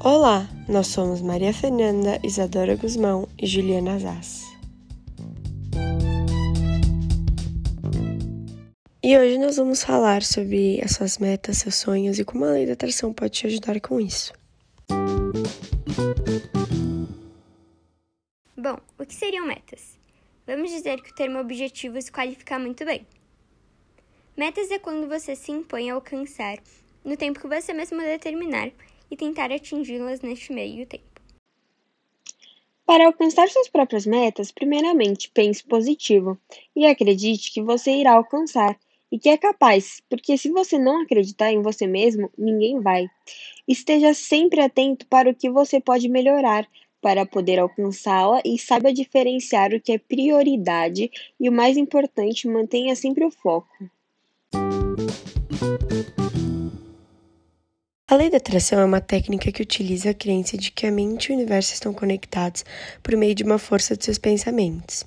Olá, nós somos Maria Fernanda, Isadora Guzmão e Juliana Zaz. E hoje nós vamos falar sobre as suas metas, seus sonhos e como a lei da atração pode te ajudar com isso. Bom, o que seriam metas? Vamos dizer que o termo objetivo se qualifica muito bem. Metas é quando você se impõe a alcançar, no tempo que você mesmo determinar, e tentar atingi-las neste meio tempo. Para alcançar suas próprias metas, primeiramente pense positivo e acredite que você irá alcançar e que é capaz, porque se você não acreditar em você mesmo, ninguém vai. Esteja sempre atento para o que você pode melhorar para poder alcançá-la e saiba diferenciar o que é prioridade e o mais importante, mantenha sempre o foco. Da atração é uma técnica que utiliza a crença de que a mente e o universo estão conectados por meio de uma força de seus pensamentos.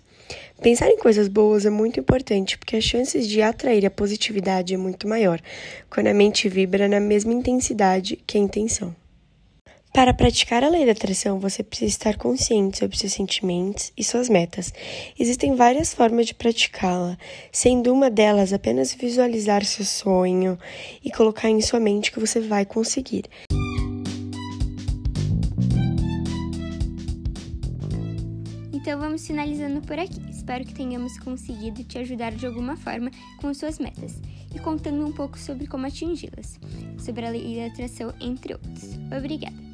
Pensar em coisas boas é muito importante porque as chances de atrair a positividade é muito maior quando a mente vibra na mesma intensidade que a intenção. Para praticar a lei da atração, você precisa estar consciente sobre seus sentimentos e suas metas. Existem várias formas de praticá-la, sendo uma delas apenas visualizar seu sonho e colocar em sua mente que você vai conseguir. Então vamos finalizando por aqui. Espero que tenhamos conseguido te ajudar de alguma forma com suas metas e contando um pouco sobre como atingi-las, sobre a lei da atração, entre outros. Obrigada!